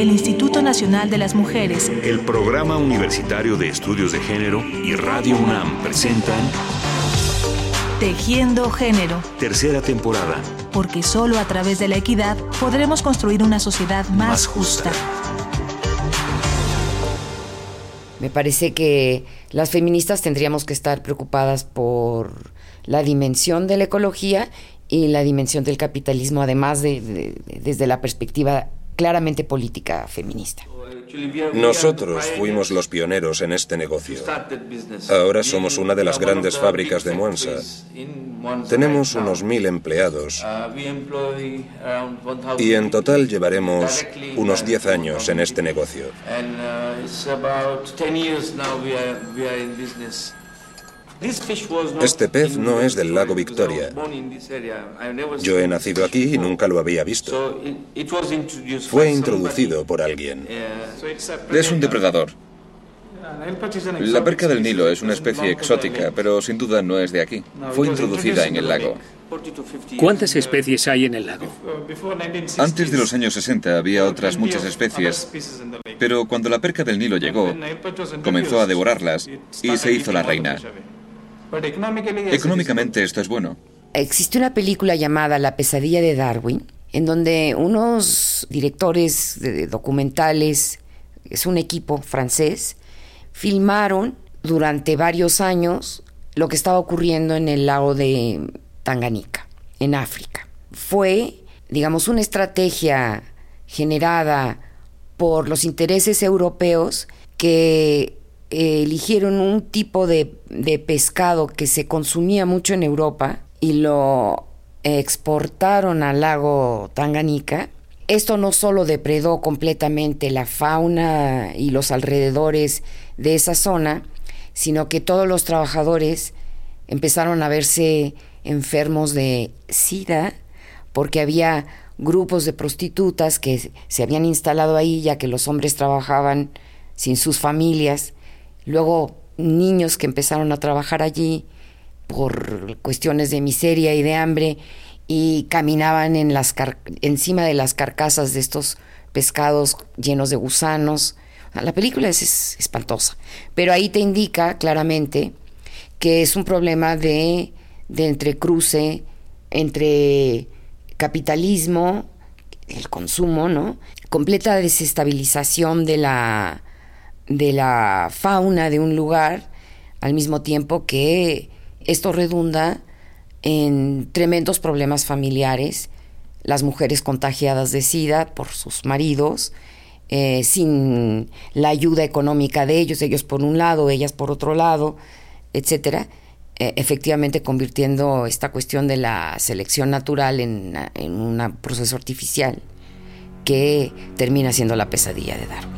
el Instituto Nacional de las Mujeres, el Programa Universitario de Estudios de Género y Radio UNAM presentan Tejiendo Género. Tercera temporada. Porque solo a través de la equidad podremos construir una sociedad más, justa. Me parece que las feministas tendríamos que estar preocupadas por la dimensión de la ecología y la dimensión del capitalismo, además de, desde la perspectiva claramente política feminista. Nosotros fuimos los pioneros en este negocio. Ahora somos una de las grandes fábricas de Muansa. Tenemos unos mil empleados y en total llevaremos unos 10 años en este negocio. Este pez no es del lago Victoria. Yo he nacido aquí y nunca lo había visto. Fue introducido por alguien. Es un depredador. La perca del Nilo es una especie exótica, pero sin duda no es de aquí. Fue introducida en el lago. ¿Cuántas especies hay en el lago? Antes de los años 60 había otras muchas especies, pero cuando la perca del Nilo llegó, comenzó a devorarlas y se hizo la reina. Económicamente esto es bueno. Existe una película llamada La pesadilla de Darwin, en donde unos directores de documentales, es un equipo francés, filmaron durante varios años lo que estaba ocurriendo en el lago de Tanganica, en África. Fue, digamos, una estrategia generada por los intereses europeos que eh, eligieron un tipo de, pescado que se consumía mucho en Europa y lo exportaron al lago Tanganica. Esto no solo depredó completamente la fauna y los alrededores de esa zona, sino que todos los trabajadores empezaron a verse enfermos de SIDA porque había grupos de prostitutas que se habían instalado ahí ya que los hombres trabajaban sin sus familias Luego niños que empezaron a trabajar allí por cuestiones de miseria y de hambre y caminaban en las encima de las carcasas de estos pescados llenos de gusanos. La película es, espantosa, pero ahí te indica claramente que es un problema de, de entrecruce entre capitalismo, el consumo, ¿no? Completa desestabilización de la de la fauna de un lugar, al mismo tiempo que esto redunda en tremendos problemas familiares, las mujeres contagiadas de SIDA por sus maridos, eh, sin la ayuda económica de ellos, ellos por un lado, ellas por otro lado, etcétera, eh, efectivamente convirtiendo esta cuestión de la selección natural en, en un proceso artificial que termina siendo la pesadilla de Darwin.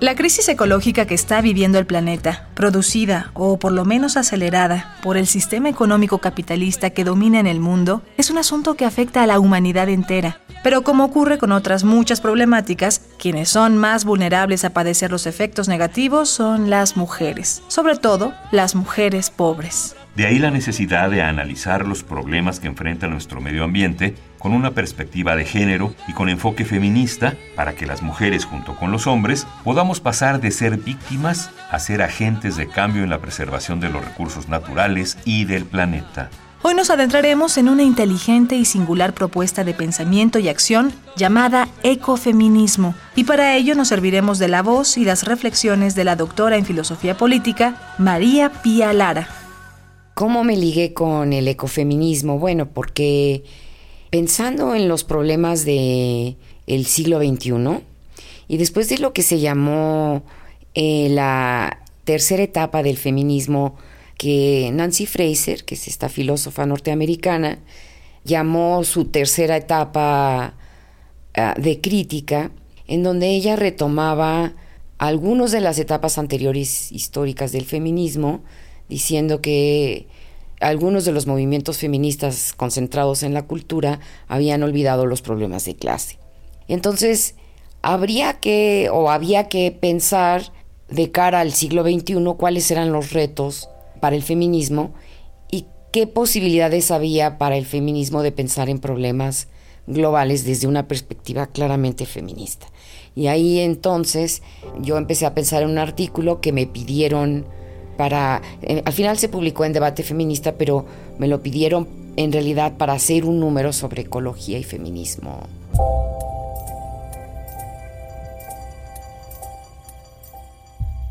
La crisis ecológica que está viviendo el planeta, producida o por lo menos acelerada por el sistema económico capitalista que domina en el mundo, es un asunto que afecta a la humanidad entera. Pero como ocurre con otras muchas problemáticas, quienes son más vulnerables a padecer los efectos negativos son las mujeres, sobre todo las mujeres pobres. De ahí la necesidad de analizar los problemas que enfrenta nuestro medio ambiente con una perspectiva de género y con enfoque feminista para que las mujeres junto con los hombres podamos pasar de ser víctimas a ser agentes de cambio en la preservación de los recursos naturales y del planeta. Hoy nos adentraremos en una inteligente y singular propuesta de pensamiento y acción llamada ecofeminismo, y para ello nos serviremos de la voz y las reflexiones de la doctora en filosofía política, María Pía Lara. ¿Cómo me ligué con el ecofeminismo? Bueno, porque pensando en los problemas del el siglo XXI y después de lo que se llamó eh, la tercera etapa del feminismo, que Nancy Fraser, que es esta filósofa norteamericana, llamó su tercera etapa ah, de crítica, en donde ella retomaba algunas de las etapas anteriores históricas del feminismo, diciendo que algunos de los movimientos feministas concentrados en la cultura habían olvidado los problemas de clase. Entonces, habría que o había que pensar de cara al siglo XXI cuáles eran los retos para el feminismo y qué posibilidades había para el feminismo de pensar en problemas globales desde una perspectiva claramente feminista. Y ahí entonces yo empecé a pensar en un artículo que me pidieron para, eh, al final se publicó en debate feminista, pero me lo pidieron en realidad para hacer un número sobre ecología y feminismo.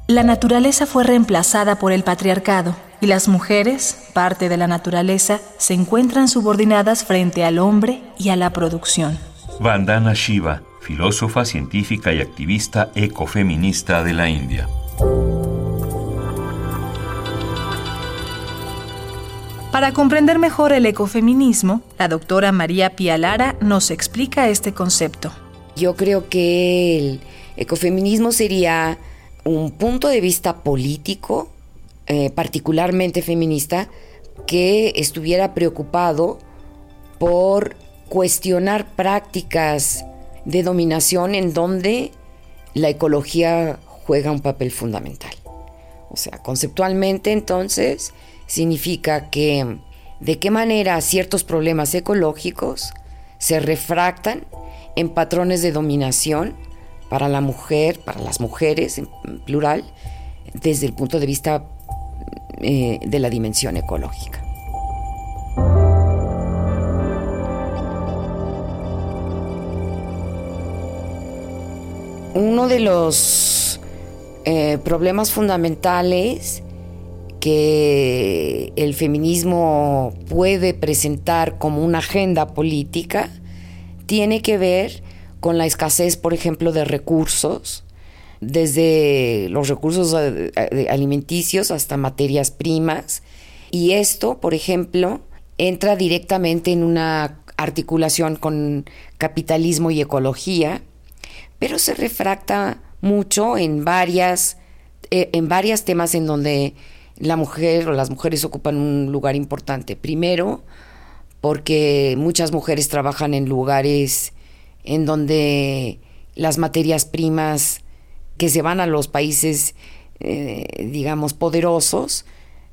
La naturaleza fue reemplazada por el patriarcado y las mujeres, parte de la naturaleza, se encuentran subordinadas frente al hombre y a la producción. Vandana Shiva, filósofa, científica y activista ecofeminista de la India. Para comprender mejor el ecofeminismo, la doctora María Pialara nos explica este concepto. Yo creo que el ecofeminismo sería un punto de vista político, eh, particularmente feminista, que estuviera preocupado por cuestionar prácticas de dominación en donde la ecología juega un papel fundamental. O sea, conceptualmente entonces significa que de qué manera ciertos problemas ecológicos se refractan en patrones de dominación para la mujer, para las mujeres en plural, desde el punto de vista eh, de la dimensión ecológica. Uno de los eh, problemas fundamentales que el feminismo puede presentar como una agenda política tiene que ver con la escasez, por ejemplo, de recursos, desde los recursos alimenticios hasta materias primas. Y esto, por ejemplo, entra directamente en una articulación con capitalismo y ecología, pero se refracta mucho en varias, eh, en varias temas en donde la mujer o las mujeres ocupan un lugar importante. Primero, porque muchas mujeres trabajan en lugares en donde las materias primas que se van a los países, eh, digamos, poderosos,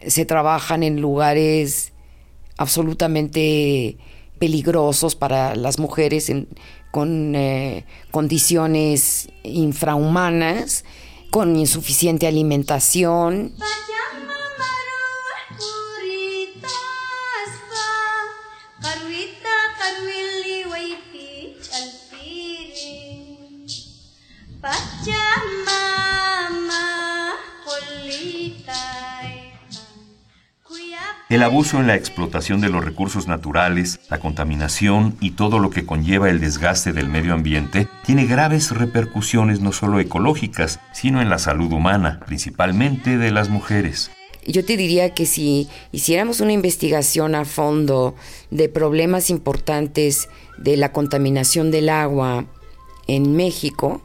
se trabajan en lugares absolutamente peligrosos para las mujeres, con eh, condiciones infrahumanas, con insuficiente alimentación. El abuso en la explotación de los recursos naturales, la contaminación y todo lo que conlleva el desgaste del medio ambiente tiene graves repercusiones no solo ecológicas, sino en la salud humana, principalmente de las mujeres. Yo te diría que si hiciéramos una investigación a fondo de problemas importantes de la contaminación del agua en México,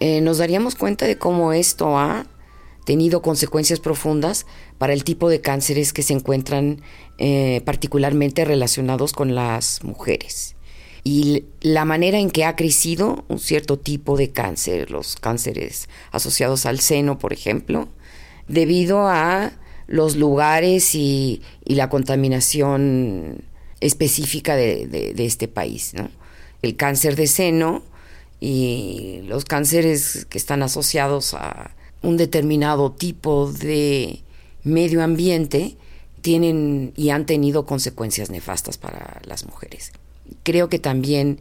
eh, nos daríamos cuenta de cómo esto ha tenido consecuencias profundas para el tipo de cánceres que se encuentran eh, particularmente relacionados con las mujeres. Y la manera en que ha crecido un cierto tipo de cáncer, los cánceres asociados al seno, por ejemplo, debido a los lugares y, la contaminación específica de, este país. El cáncer de seno y los cánceres que están asociados a un determinado tipo de medio ambiente tienen y han tenido consecuencias nefastas para las mujeres. Creo que también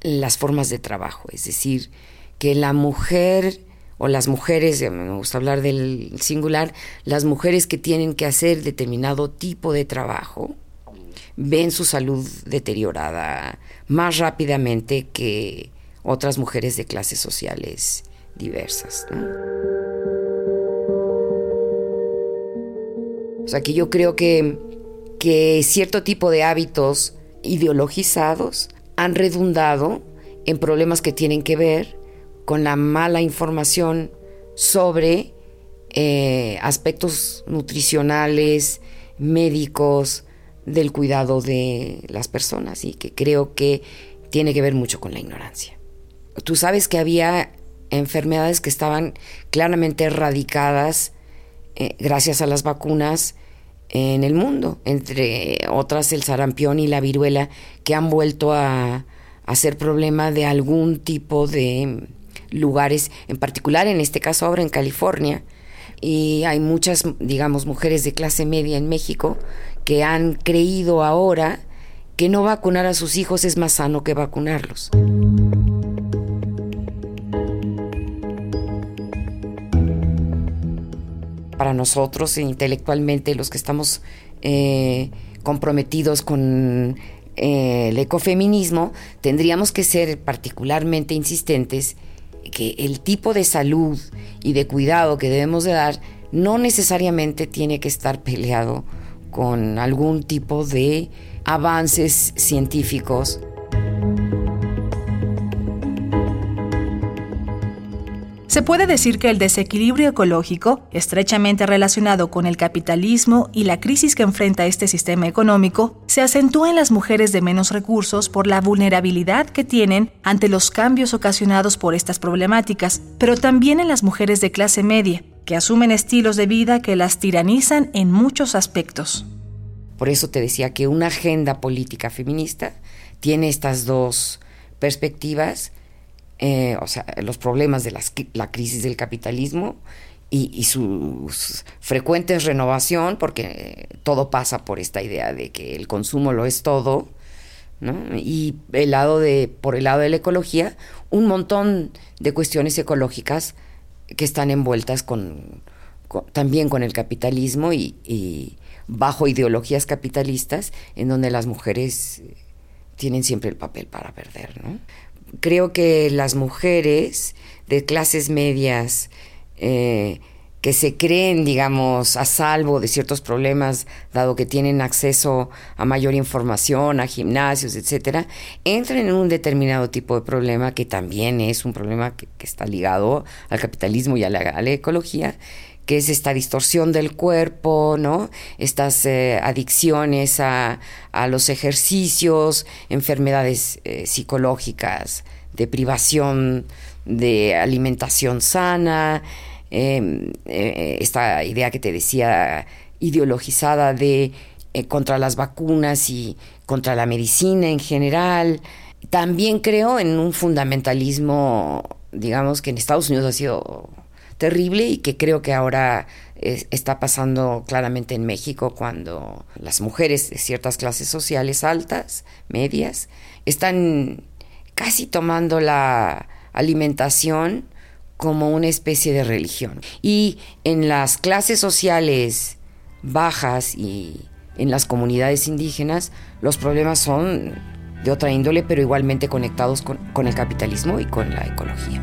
las formas de trabajo, es decir, que la mujer o las mujeres, me gusta hablar del singular, las mujeres que tienen que hacer determinado tipo de trabajo ven su salud deteriorada más rápidamente que otras mujeres de clases sociales diversas. O sea que yo creo que, que cierto tipo de hábitos ideologizados han redundado en problemas que tienen que ver con la mala información sobre eh, aspectos nutricionales, médicos, del cuidado de las personas y que creo que tiene que ver mucho con la ignorancia. Tú sabes que había enfermedades que estaban claramente erradicadas eh, gracias a las vacunas en el mundo, entre otras el sarampión y la viruela, que han vuelto a, a ser problema de algún tipo de lugares, en particular en este caso ahora en California, y hay muchas, digamos, mujeres de clase media en México que han creído ahora que no vacunar a sus hijos es más sano que vacunarlos. Para nosotros, intelectualmente, los que estamos eh, comprometidos con eh, el ecofeminismo, tendríamos que ser particularmente insistentes que el tipo de salud y de cuidado que debemos de dar no necesariamente tiene que estar peleado con algún tipo de avances científicos. Se puede decir que el desequilibrio ecológico, estrechamente relacionado con el capitalismo y la crisis que enfrenta este sistema económico, se acentúa en las mujeres de menos recursos por la vulnerabilidad que tienen ante los cambios ocasionados por estas problemáticas, pero también en las mujeres de clase media, que asumen estilos de vida que las tiranizan en muchos aspectos. Por eso te decía que una agenda política feminista tiene estas dos perspectivas eh, o sea, los problemas de la crisis del capitalismo y, su frecuente renovación, porque todo pasa por esta idea de que el consumo lo es todo, y el lado de, por el lado de la ecología, un montón de cuestiones ecológicas que están envueltas con, también con el capitalismo y, y, bajo ideologías capitalistas en donde las mujeres tienen siempre el papel para perder, ¿no? Creo que las mujeres de clases medias eh, que se creen, digamos, a salvo de ciertos problemas, dado que tienen acceso a mayor información, a gimnasios, etcétera, entran en un determinado tipo de problema que también es un problema que, está ligado al capitalismo y a la ecología, que es esta distorsión del cuerpo, ¿no? Estas eh, adicciones a, los ejercicios, enfermedades eh, psicológicas, de privación de alimentación sana, em, eh, esta idea que te decía ideologizada de contra las vacunas y contra la medicina en general. También creo en un fundamentalismo, digamos, que en Estados Unidos ha sido terrible y que creo que ahora está pasando claramente en México cuando las mujeres de ciertas clases sociales altas, medias, están casi tomando la alimentación como una especie de religión. Y en las clases sociales bajas y en las comunidades indígenas, los problemas son de otra índole, pero igualmente conectados con, con el capitalismo y con la ecología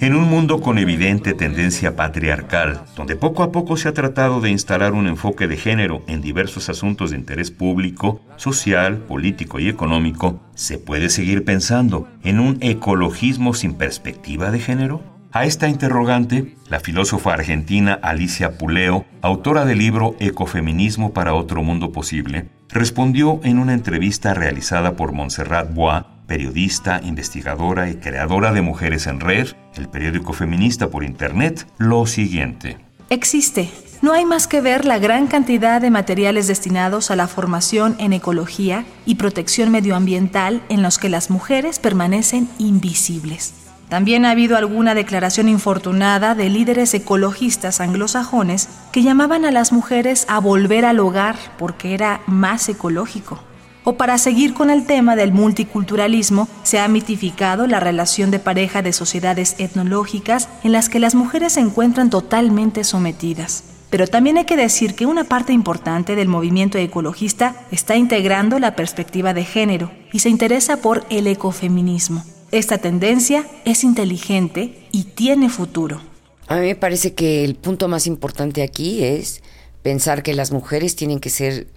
En un mundo con evidente tendencia patriarcal, donde poco a poco se ha tratado de instalar un enfoque de género en diversos asuntos de interés público, social, político y económico, ¿se puede seguir pensando en un ecologismo sin perspectiva de género? A esta interrogante, la filósofa argentina Alicia Puleo, autora del libro Ecofeminismo para otro mundo posible, respondió en una entrevista realizada por Montserrat Bois periodista, investigadora y creadora de Mujeres en Red, el periódico feminista por Internet, lo siguiente. Existe. No hay más que ver la gran cantidad de materiales destinados a la formación en ecología y protección medioambiental en los que las mujeres permanecen invisibles. También ha habido alguna declaración infortunada de líderes ecologistas anglosajones que llamaban a las mujeres a volver al hogar porque era más ecológico. O para seguir con el tema del multiculturalismo, se ha mitificado la relación de pareja de sociedades etnológicas en las que las mujeres se encuentran totalmente sometidas. Pero también hay que decir que una parte importante del movimiento ecologista está integrando la perspectiva de género y se interesa por el ecofeminismo. Esta tendencia es inteligente y tiene futuro. A mí me parece que el punto más importante aquí es pensar que las mujeres tienen que ser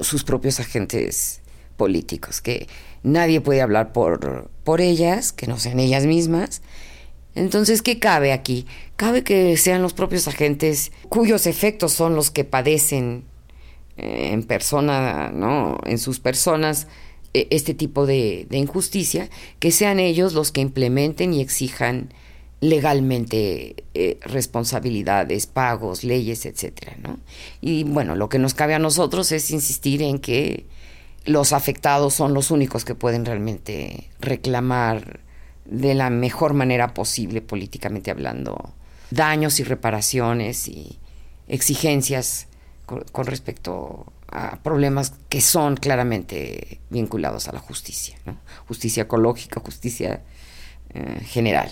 sus propios agentes políticos, que nadie puede hablar por, por ellas, que no sean ellas mismas. Entonces, ¿qué cabe aquí? Cabe que sean los propios agentes cuyos efectos son los que padecen eh, en persona, ¿no? En sus personas e, este tipo de, de, injusticia, que sean ellos los que implementen y exijan legalmente eh, responsabilidades, pagos, leyes, etcétera, ¿no? Y bueno, lo que nos cabe a nosotros es insistir en que los afectados son los únicos que pueden realmente reclamar de la mejor manera posible, políticamente hablando, daños y reparaciones y exigencias con, respecto a problemas que son claramente vinculados a la justicia, justicia ecológica, justicia eh, general.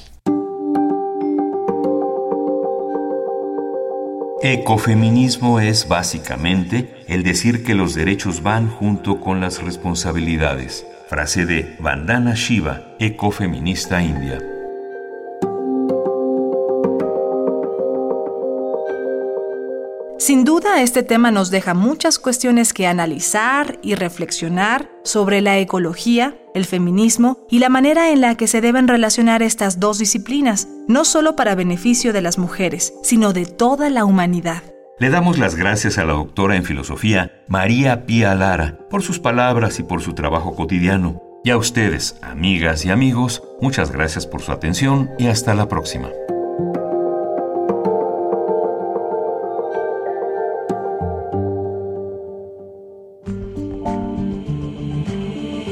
Ecofeminismo es básicamente el decir que los derechos van junto con las responsabilidades. Frase de Vandana Shiva, ecofeminista india. Sin duda, este tema nos deja muchas cuestiones que analizar y reflexionar sobre la ecología, el feminismo y la manera en la que se deben relacionar estas dos disciplinas, no solo para beneficio de las mujeres, sino de toda la humanidad. Le damos las gracias a la doctora en filosofía María Pía Lara por sus palabras y por su trabajo cotidiano. Y a ustedes, amigas y amigos, muchas gracias por su atención y hasta la próxima.